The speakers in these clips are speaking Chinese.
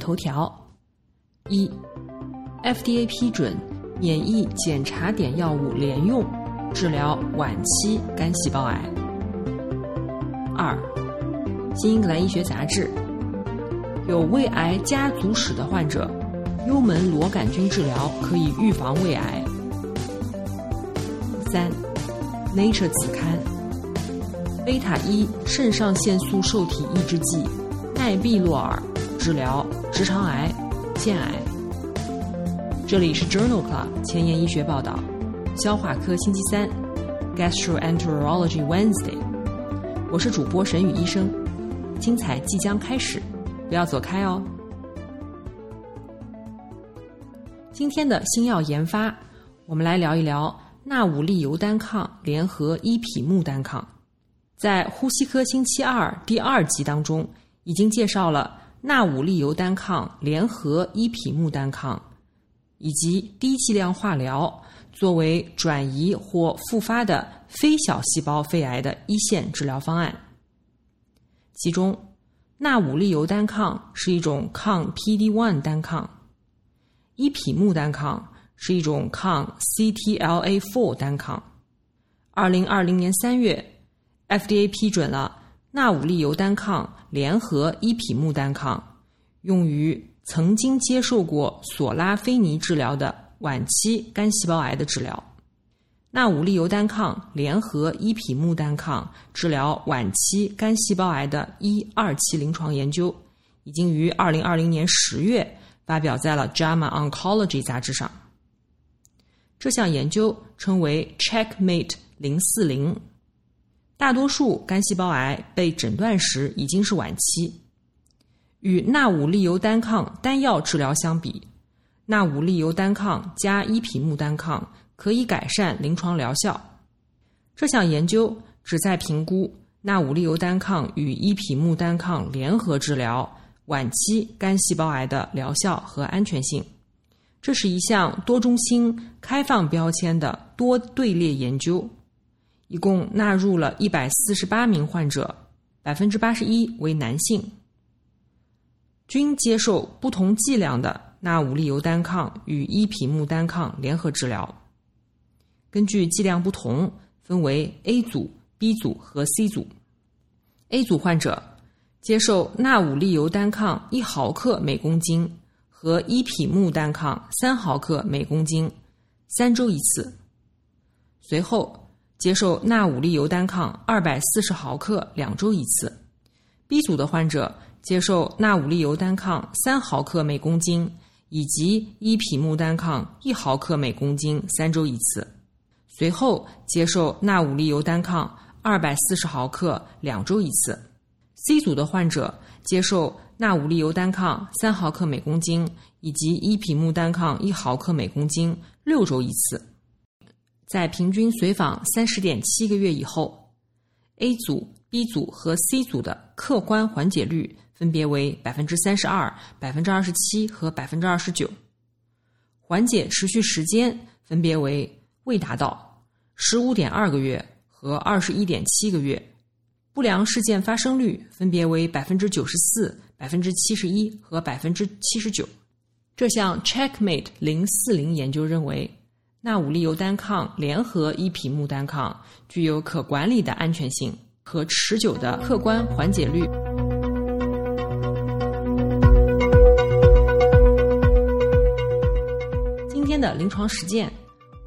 头条：一，FDA 批准免疫检查点药物联用治疗晚期肝细胞癌。二，《新英格兰医学杂志》有胃癌家族史的患者，幽门螺杆菌治疗可以预防胃癌。三，《Nature》子刊，贝塔一肾上腺素受体抑制剂奈必洛尔。治疗直肠癌、腺癌。这里是 Journal Club 前沿医学报道，消化科星期三，Gastroenterology Wednesday。我是主播沈宇医生，精彩即将开始，不要走开哦。今天的新药研发，我们来聊一聊纳武利尤单抗联合伊匹木单抗。在呼吸科星期二第二集当中，已经介绍了。纳武利尤单抗联合伊匹木单抗，以及低剂量化疗作为转移或复发的非小细胞肺癌的一线治疗方案。其中，纳武利尤单抗是一种抗 PD-1 单抗，伊匹木单抗是一种抗 CTLA-4 单抗。二零二零年三月，FDA 批准了。纳武利尤单抗联合伊匹木单抗，用于曾经接受过索拉菲尼治疗的晚期肝细胞癌的治疗。纳武利尤单抗联合伊匹木单抗治疗晚期肝细胞癌的一二期临床研究，已经于二零二零年十月发表在了《JAMA Oncology》杂志上。这项研究称为 Checkmate 零四零。大多数肝细胞癌被诊断时已经是晚期。与纳武利尤单抗单药治疗相比，纳武利尤单抗加伊匹木单抗可以改善临床疗效。这项研究旨在评估纳武利尤单抗与伊匹木单抗联合治疗晚期肝细胞癌的疗效和安全性。这是一项多中心开放标签的多队列研究。一共纳入了一百四十八名患者，百分之八十一为男性，均接受不同剂量的纳武利尤单抗与伊匹木单抗联合治疗。根据剂量不同，分为 A 组、B 组和 C 组。A 组患者接受纳武利尤单抗一毫克每公斤和伊匹木单抗三毫克每公斤，三周一次。随后。接受纳武利尤单抗二百四十毫克两周一次，B 组的患者接受纳武利尤单抗三毫克每公斤以及一匹木单抗一毫克每公斤三周一次，随后接受纳武利尤单抗二百四十毫克两周一次。C 组的患者接受纳武利尤单抗三毫克每公斤以及一匹木单抗一毫克每公斤六周一次。在平均随访三十点七个月以后，A 组、B 组和 C 组的客观缓解率分别为百分之三十二、百分之二十七和百分之二十九，缓解持续时间分别为未达到十五点二个月和二十一点七个月，不良事件发生率分别为百分之九十四、百分之七十一和百分之七十九。这项 Checkmate 零四零研究认为。纳武利尤单抗联合伊匹木单抗具有可管理的安全性和持久的客观缓解率。今天的临床实践，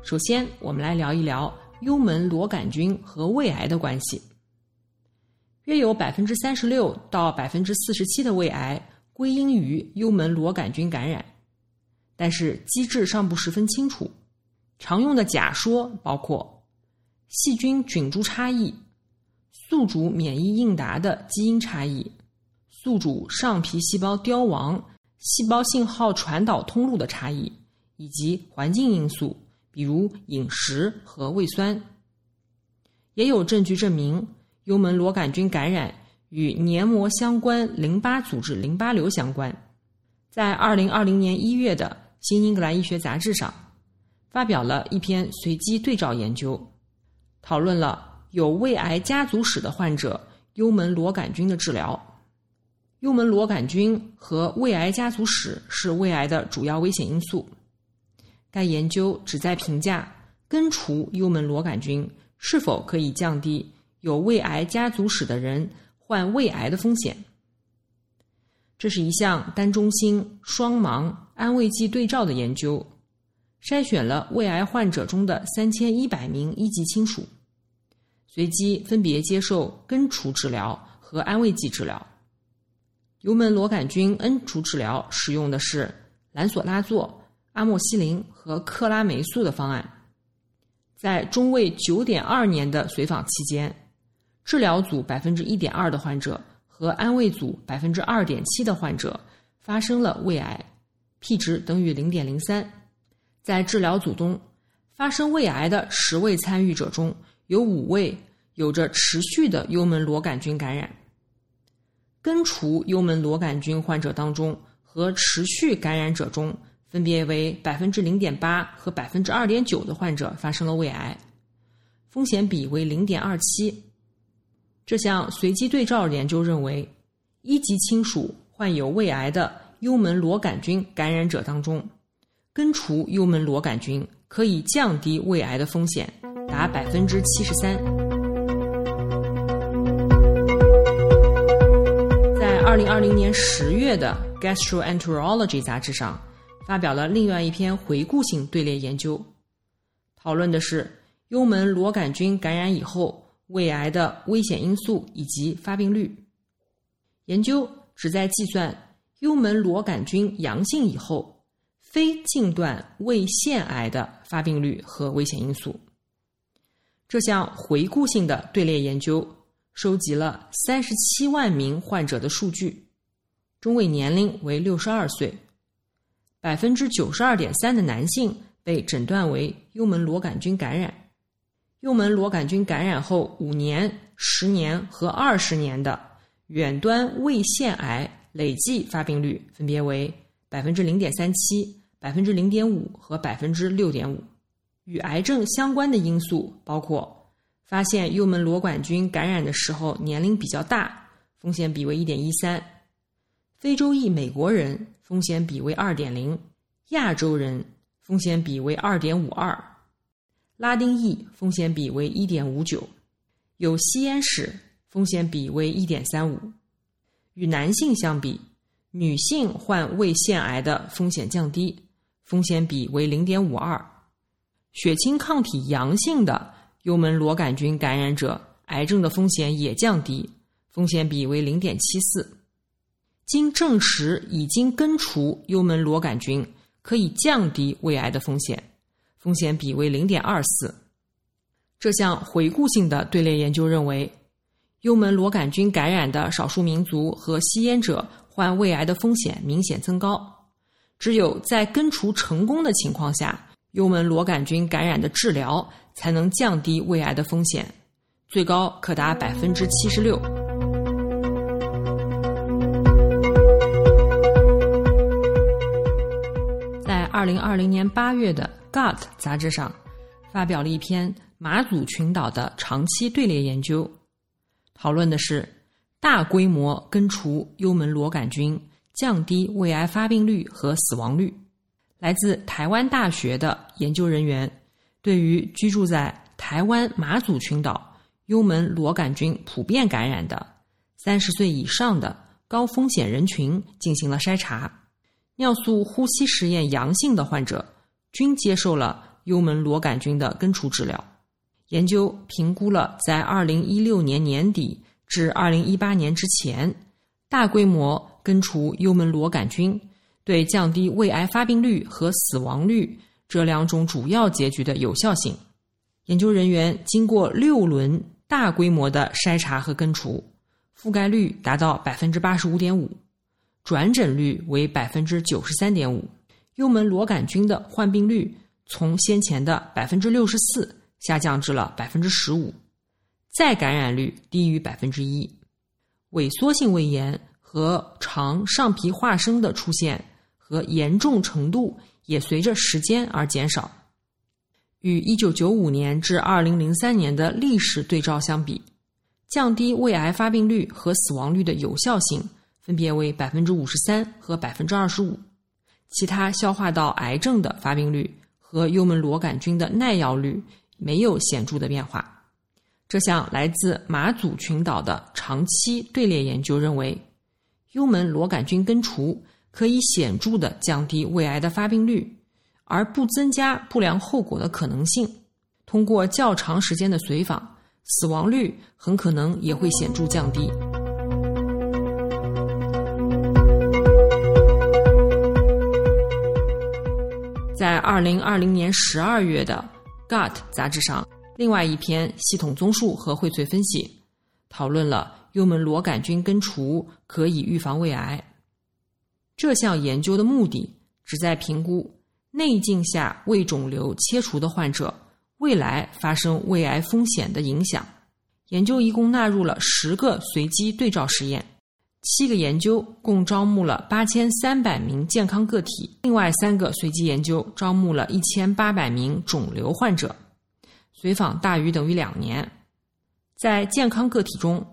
首先我们来聊一聊幽门螺杆菌和胃癌的关系。约有百分之三十六到百分之四十七的胃癌归因于幽门螺杆菌感染，但是机制尚不十分清楚。常用的假说包括细菌菌株差异、宿主免疫应答的基因差异、宿主上皮细胞凋亡、细胞信号传导通路的差异，以及环境因素，比如饮食和胃酸。也有证据证明，幽门螺杆菌感染与黏膜相关淋巴组织淋巴瘤相关。在二零二零年一月的《新英格兰医学杂志》上，发表了一篇随机对照研究，讨论了有胃癌家族史的患者幽门螺杆菌的治疗。幽门螺杆菌和胃癌家族史是胃癌的主要危险因素。该研究旨在评价根除幽门螺杆菌。是否可以降低有胃癌家族史的人患胃癌的风险？这是一项单中心、双盲安慰剂对照的研究，筛选了胃癌患者中的三千一百名一级亲属，随机分别接受根除治疗和安慰剂治疗。幽门螺杆菌根除治疗使用的是兰索拉唑、阿莫西林和克拉霉素的方案。在中位九点二年的随访期间，治疗组百分之一点二的患者和安慰组百分之二点七的患者发生了胃癌，P 值等于零点零三。在治疗组中，发生胃癌的十位参与者中有五位有着持续的幽门螺杆菌感染。根除幽门螺杆菌患者当中和持续感染者中。分别为百分之零点八和百分之二点九的患者发生了胃癌，风险比为零点二七。这项随机对照研究认为，一级亲属患有胃癌的幽门螺杆菌感染者当中，根除幽门螺杆菌可以降低胃癌的风险达百分之七十三。在二零二零年十月的《Gastroenterology》杂志上。发表了另外一篇回顾性队列研究，讨论的是幽门螺杆菌感染以后胃癌的危险因素以及发病率。研究旨在计算幽门螺杆菌阳性以后非近段胃腺癌的发病率和危险因素。这项回顾性的队列研究收集了三十七万名患者的数据，中位年龄为六十二岁。百分之九十二点三的男性被诊断为幽门螺杆菌感染，幽门螺杆菌感染后五年、十年和二十年的远端胃腺癌累计发病率分别为百分之零点三七、百分之零点五和百分之六点五。与癌症相关的因素包括发现幽门螺杆菌感染的时候年龄比较大，风险比为一点一三；非洲裔美国人。风险比为二点零，亚洲人风险比为二点五二，拉丁裔风险比为一点五九，有吸烟史风险比为一点三五。与男性相比，女性患胃腺癌的风险降低，风险比为零点五二。血清抗体阳性的幽门螺杆菌感染者，癌症的风险也降低，风险比为零点七四。经证实，已经根除幽门螺杆菌可以降低胃癌的风险，风险比为零点二四。这项回顾性的队列研究认为，幽门螺杆菌感染的少数民族和吸烟者患胃癌的风险明显增高。只有在根除成功的情况下，幽门螺杆菌感染的治疗才能降低胃癌的风险，最高可达百分之七十六。在二零二零年八月的《Gut》杂志上，发表了一篇马祖群岛的长期队列研究，讨论的是大规模根除幽门螺杆菌降低胃癌发病率和死亡率。来自台湾大学的研究人员对于居住在台湾马祖群岛幽门螺杆菌普遍感染的三十岁以上的高风险人群进行了筛查。尿素呼吸实验阳性的患者均接受了幽门螺杆菌的根除治疗。研究评估了在二零一六年年底至二零一八年之前大规模根除幽门螺杆菌对降低胃癌发病率和死亡率这两种主要结局的有效性。研究人员经过六轮大规模的筛查和根除，覆盖率达到百分之八十五点五，转诊率为百分之九十三点五，幽门螺杆菌的患病率从先前的百分之六十四下降至了百分之十五，再感染率低于百分之一，萎缩性胃炎和肠上皮化生的出现和严重程度也随着时间而减少。与1995年至2003年的历史对照相比，降低胃癌发病率和死亡率的有效性分别为53%和25%，其他消化道癌症的发病率和幽门螺杆菌的耐药率没有显著的变化。这项来自马祖群岛的长期队列研究认为，幽门螺杆菌根除可以显著的降低胃癌的发病率。而不增加不良后果的可能性。通过较长时间的随访，死亡率很可能也会显著降低。在二零二零年十二月的《Gut》杂志上，另外一篇系统综述和荟萃分析讨论了幽门螺杆菌根除可以预防胃癌。这项研究的目的旨在评估。内镜下胃肿瘤切除的患者未来发生胃癌风险的影响。研究一共纳入了十个随机对照实验，七个研究共招募了八千三百名健康个体，另外三个随机研究招募了一千八百名肿瘤患者，随访大于等于两年。在健康个体中，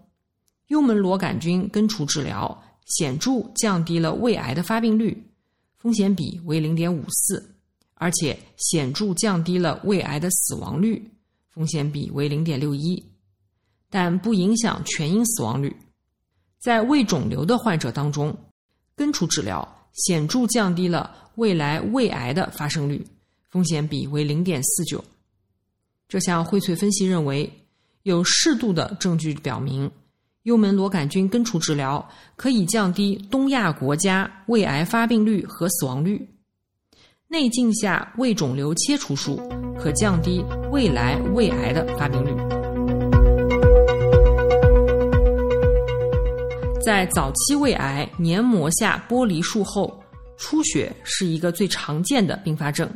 幽门螺杆菌根除治疗显著降低了胃癌的发病率。风险比为零点五四，而且显著降低了胃癌的死亡率，风险比为零点六一，但不影响全因死亡率。在胃肿瘤的患者当中，根除治疗显著降低了未来胃癌的发生率，风险比为零点四九。这项荟萃分析认为，有适度的证据表明。幽门螺杆菌根除治疗可以降低东亚国家胃癌发病率和死亡率。内镜下胃肿瘤切除术可降低未来胃癌的发病率。在早期胃癌黏膜下剥离术后，出血是一个最常见的并发症。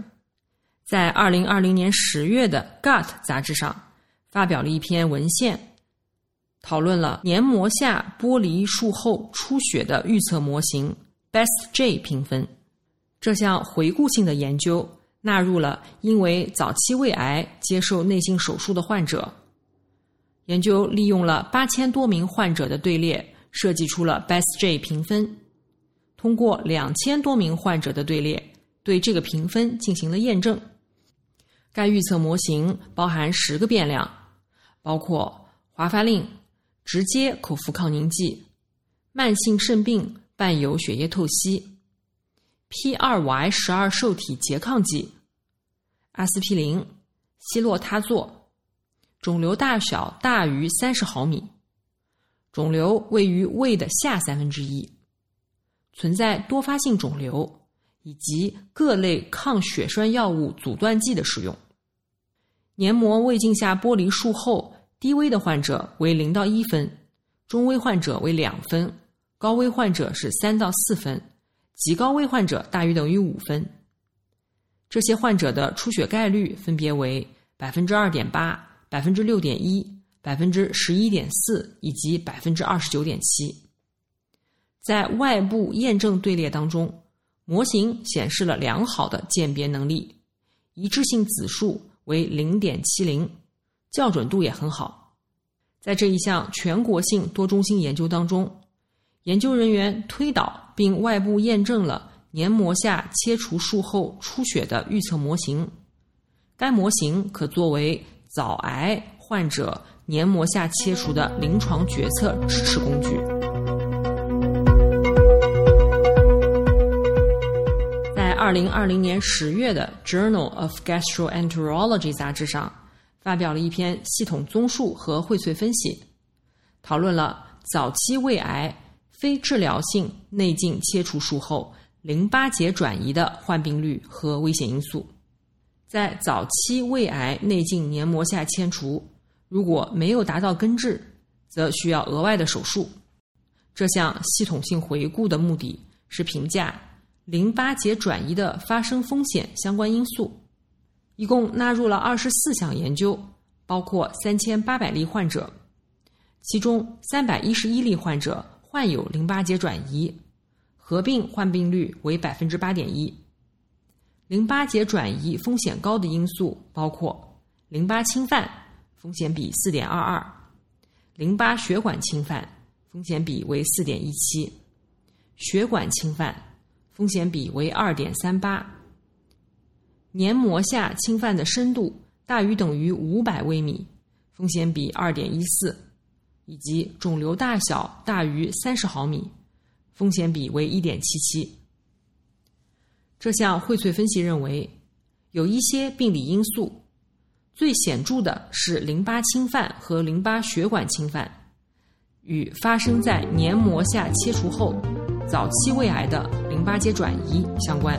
在二零二零年十月的《Gut》杂志上发表了一篇文献。讨论了黏膜下剥离术后出血的预测模型 BEST-J 评分。这项回顾性的研究纳入了因为早期胃癌接受内镜手术的患者。研究利用了八千多名患者的队列，设计出了 BEST-J 评分。通过两千多名患者的队列，对这个评分进行了验证。该预测模型包含十个变量，包括华发令。直接口服抗凝剂、慢性肾病伴有血液透析、P 二 Y 十二受体拮抗剂、阿司匹林、西洛他唑，肿瘤大小大于三十毫米，肿瘤位于胃的下三分之一，存在多发性肿瘤，以及各类抗血栓药物阻断剂的使用。黏膜胃镜下剥离术后。低危的患者为零到一分，中危患者为两分，高危患者是三到四分，极高危患者大于等于五分。这些患者的出血概率分别为百分之二点八、百分之六点一、百分之十一点四以及百分之二十九点七。在外部验证队列当中，模型显示了良好的鉴别能力，一致性指数为零点七零。校准度也很好，在这一项全国性多中心研究当中，研究人员推导并外部验证了黏膜下切除术后出血的预测模型。该模型可作为早癌患者黏膜下切除的临床决策支持工具。在二零二零年十月的《Journal of Gastroenterology》杂志上。发表了一篇系统综述和荟萃分析，讨论了早期胃癌非治疗性内镜切除术后淋巴结转移的患病率和危险因素。在早期胃癌内镜黏膜下切除，如果没有达到根治，则需要额外的手术。这项系统性回顾的目的是评价淋巴结转移的发生风险相关因素，一共纳入了二十四项研究，包括三千八百例患者，其中三百一十一例患者患有淋巴结转移，合并患病率为百分之八点一。淋巴结转移风险高的因素包括淋巴侵犯，风险比四点二二；淋巴血管侵犯，风险比为四点一七；血管侵犯，风险比为二点三八；黏膜下侵犯的深度大于等于五百微米，风险比二点一四；以及肿瘤大小大于三十毫米，风险比为一点七七。这项荟萃分析认为，有一些病理因素，最显著的是淋巴侵犯和淋巴血管侵犯，与发生在黏膜下切除后早期胃癌的淋巴结转移相关。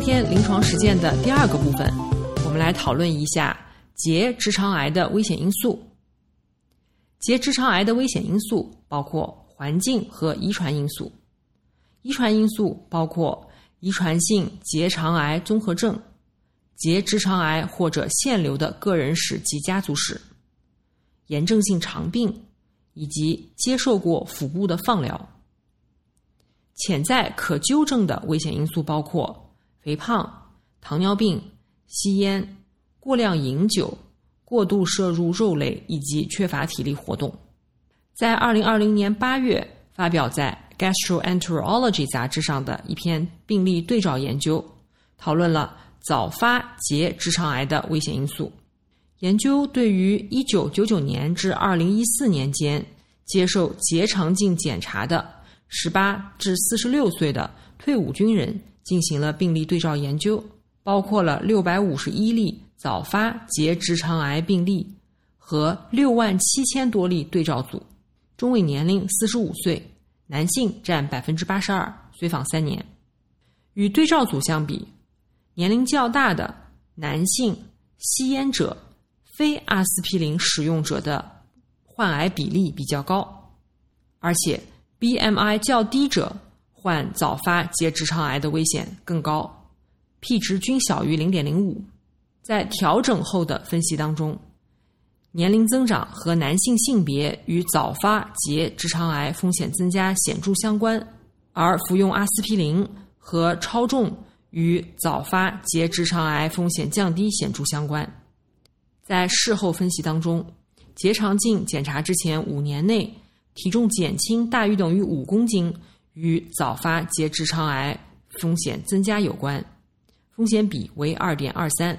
天临床实践的第二个部分，我们来讨论一下结直肠癌的危险因素。结直肠癌的危险因素包括。环境和遗传因素，遗传因素包括遗传性结肠癌综合症、结直肠癌或者腺瘤的个人史及家族史、炎症性肠病以及接受过腹部的放疗。潜在可纠正的危险因素包括肥胖、糖尿病、吸烟、过量饮酒、过度摄入肉类以及缺乏体力活动。在二零二零年八月发表在《Gastroenterology》杂志上的一篇病例对照研究，讨论了早发结直肠癌的危险因素。研究对于一九九九年至二零一四年间接受结肠镜检查的十八至四十六岁的退伍军人进行了病例对照研究，包括了六百五十一例早发结直肠癌病例和六万七千多例对照组。中位年龄四十五岁，男性占百分之八十二，随访三年。与对照组相比，年龄较大的男性吸烟者、非阿司匹林使用者的患癌比例比较高，而且 BMI 较低者患早发结直肠癌的危险更高，P 值均小于零点零五。在调整后的分析当中。年龄增长和男性性别与早发结直肠癌风险增加显著相关，而服用阿司匹林和超重与早发结直肠癌风险降低显著相关。在事后分析当中，结肠镜检查之前五年内体重减轻大于等于五公斤，与早发结直肠癌风险增加有关，风险比为二点二三。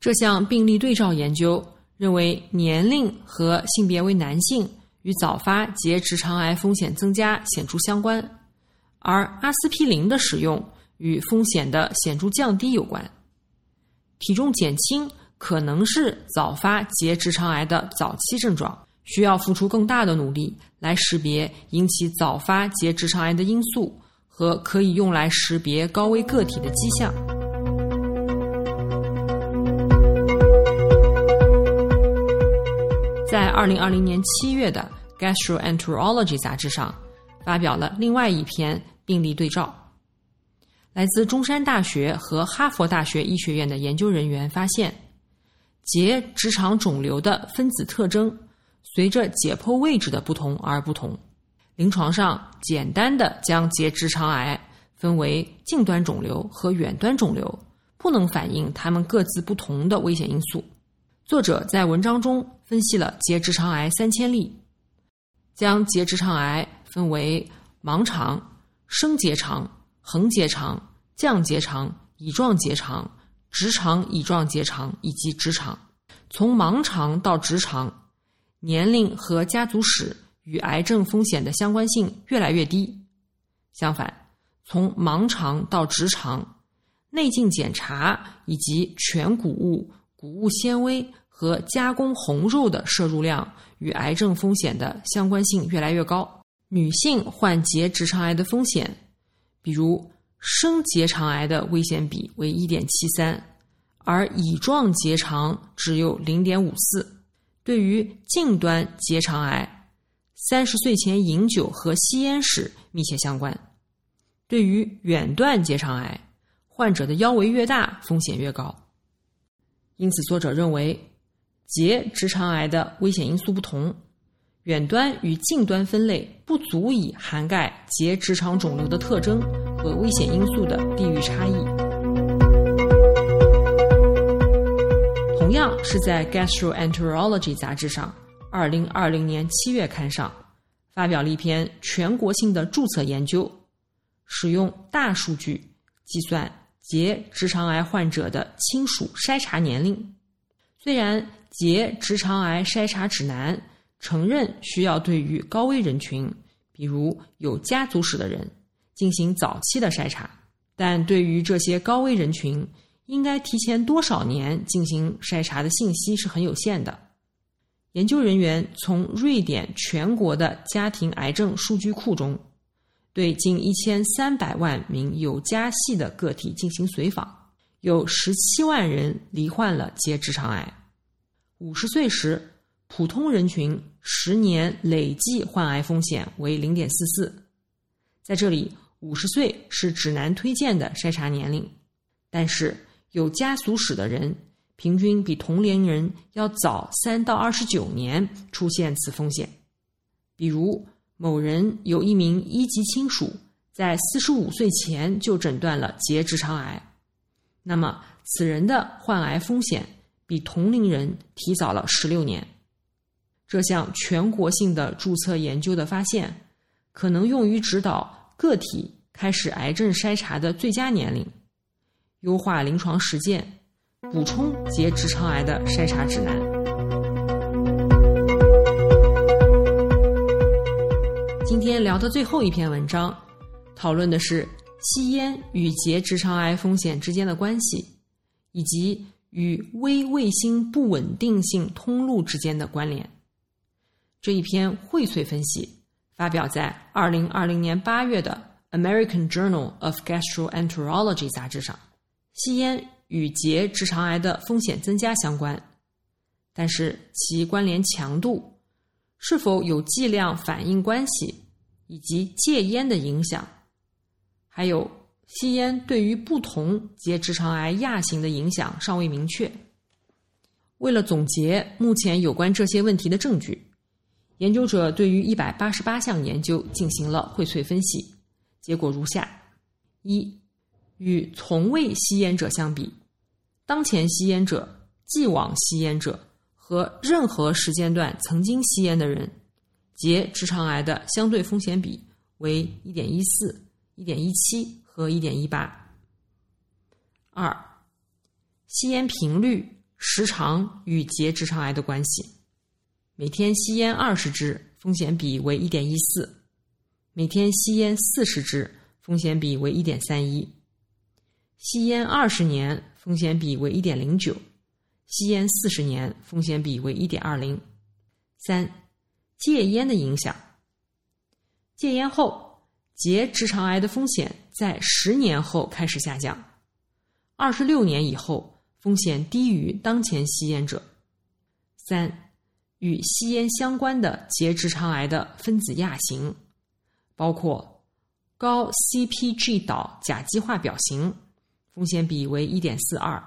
这项病例对照研究。认为年龄和性别为男性与早发结直肠癌风险增加显著相关，而阿司匹林的使用与风险的显著降低有关。体重减轻可能是早发结直肠癌的早期症状，需要付出更大的努力来识别引起早发结直肠癌的因素和可以用来识别高危个体的迹象。在二零二零年七月的《Gastroenterology》杂志上，发表了另外一篇病例对照。来自中山大学和哈佛大学医学院的研究人员发现，结直肠肿瘤的分子特征随着解剖位置的不同而不同。临床上，简单的将结直肠癌分为近端肿瘤和远端肿瘤，不能反映它们各自不同的危险因素。作者在文章中分析了结直肠癌三千例，将结直肠癌分为盲肠、升结肠、横结肠、降结肠、乙状结肠、直肠乙状结肠以及直肠。从盲肠到直肠，年龄和家族史与癌症风险的相关性越来越低。相反，从盲肠到直肠，内镜检查以及全谷物、谷物纤维和加工红肉的摄入量与癌症风险的相关性越来越高。女性患结直肠癌的风险，比如升结肠癌的危险比为一点七三。而乙状结肠只有零点五四。对于近端结肠癌，三十岁前饮酒和吸烟史密切相关。对于远端结肠癌，患者的腰围越大，风险越高。因此，作者认为，结直肠癌的危险因素不同，远端与近端分类不足以涵盖结直肠肿瘤的特征和危险因素的地域差异。样是在《Gastroenterology》杂志上，二零二零年七月刊上发表了一篇全国性的注册研究，使用大数据计算结直肠癌患者的亲属筛查年龄。虽然结直肠癌筛查指南承认需要对于高危人群，比如有家族史的人进行早期的筛查，但对于这些高危人群。应该提前多少年进行筛查的信息是很有限的。研究人员从瑞典全国的家庭癌症数据库中，对近一千三百万名有家系的个体进行随访，有十七万人罹患了结直肠癌。五十岁时，普通人群十年累计患癌风险为零点四四。在这里，五十岁是指南推荐的筛查年龄，但是。有家族史的人，平均比同龄人要早三到二十九年出现此风险。比如，某人有一名一级亲属在四十五岁前就诊断了结直肠癌，那么此人的患癌风险比同龄人提早了十六年。这项全国性的注册研究的发现，可能用于指导个体开始癌症筛查的最佳年龄。优化临床实践，补充结直肠癌的筛查指南。今天聊的最后一篇文章，讨论的是吸烟与结直肠癌风险之间的关系，以及与微卫星不稳定性通路之间的关联。这一篇荟萃分析发表在二零二零年八月的《American Journal of Gastroenterology》杂志上。吸烟与结直肠癌的风险增加相关，但是其关联强度、是否有剂量反应关系以及戒烟的影响，还有吸烟对于不同结直肠癌亚型的影响尚未明确。为了总结目前有关这些问题的证据，研究者对于一百八十八项研究进行了荟萃分析，结果如下：一。与从未吸烟者相比，当前吸烟者、既往吸烟者和任何时间段曾经吸烟的人，结直肠癌的相对风险比为一点一四、一点一七和一点一八。二、吸烟频率、时长与结直肠癌的关系：每天吸烟二十支，风险比为一点一四；每天吸烟四十支，风险比为一点三一。吸烟二十年风险比为一点零九，吸烟四十年风险比为一点二零。三、戒烟的影响。戒烟后，结直肠癌的风险在十年后开始下降，二十六年以后风险低于当前吸烟者。三、与吸烟相关的结直肠癌的分子亚型，包括高 CpG 岛甲基化表型。风险比为一点四二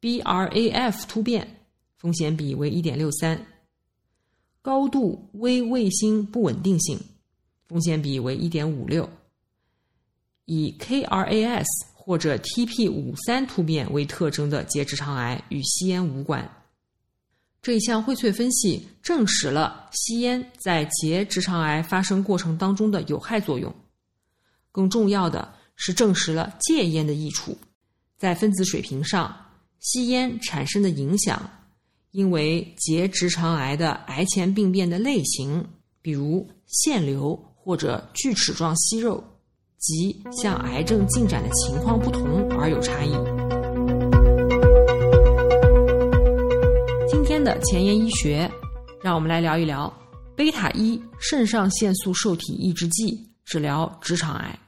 ，BRAF 突变风险比为一点六三，高度微卫星不稳定性风险比为一点五六，以 KRAS 或者 TP 五三突变为特征的结直肠癌与吸烟无关。这一项荟萃分析证实了吸烟在结直肠癌发生过程当中的有害作用。更重要的。是证实了戒烟的益处，在分子水平上，吸烟产生的影响因为结直肠癌的癌前病变的类型，比如腺瘤或者锯齿状息肉，及向癌症进展的情况不同而有差异。今天的前沿医学，让我们来聊一聊贝塔一肾上腺素受体抑制剂治疗直肠癌。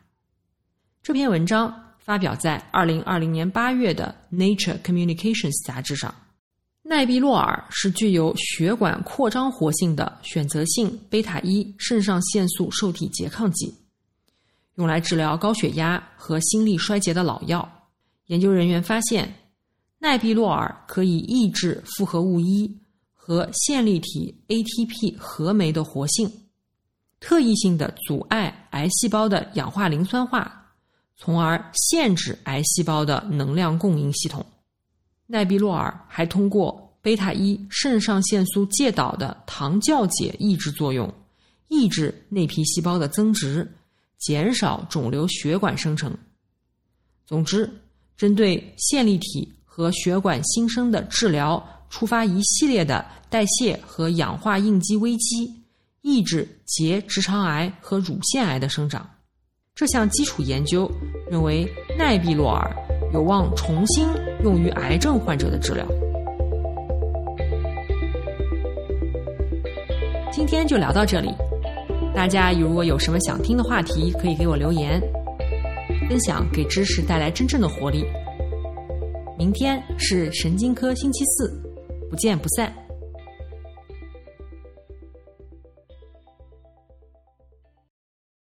这篇文章发表在二零二零年八月的《Nature Communications》杂志上。奈必洛尔是具有血管扩张活性的选择性贝塔一肾上腺素受体拮抗剂，用来治疗高血压和心力衰竭的老药。研究人员发现，奈必洛尔可以抑制复合物一和线粒体 ATP 合酶的活性，特异性的阻碍癌细胞的氧化磷酸化。从而限制癌细胞的能量供应系统。奈必洛尔还通过贝塔一肾上腺素介导的糖酵解抑制作用，抑制内皮细胞的增殖，减少肿瘤血管生成。总之，针对线粒体和血管新生的治疗，触发一系列的代谢和氧化应激危机，抑制结直肠癌和乳腺癌的生长。这项基础研究认为，奈必洛尔有望重新用于癌症患者的治疗。今天就聊到这里，大家如果有什么想听的话题，可以给我留言，分享给知识带来真正的活力。明天是神经科星期四，不见不散。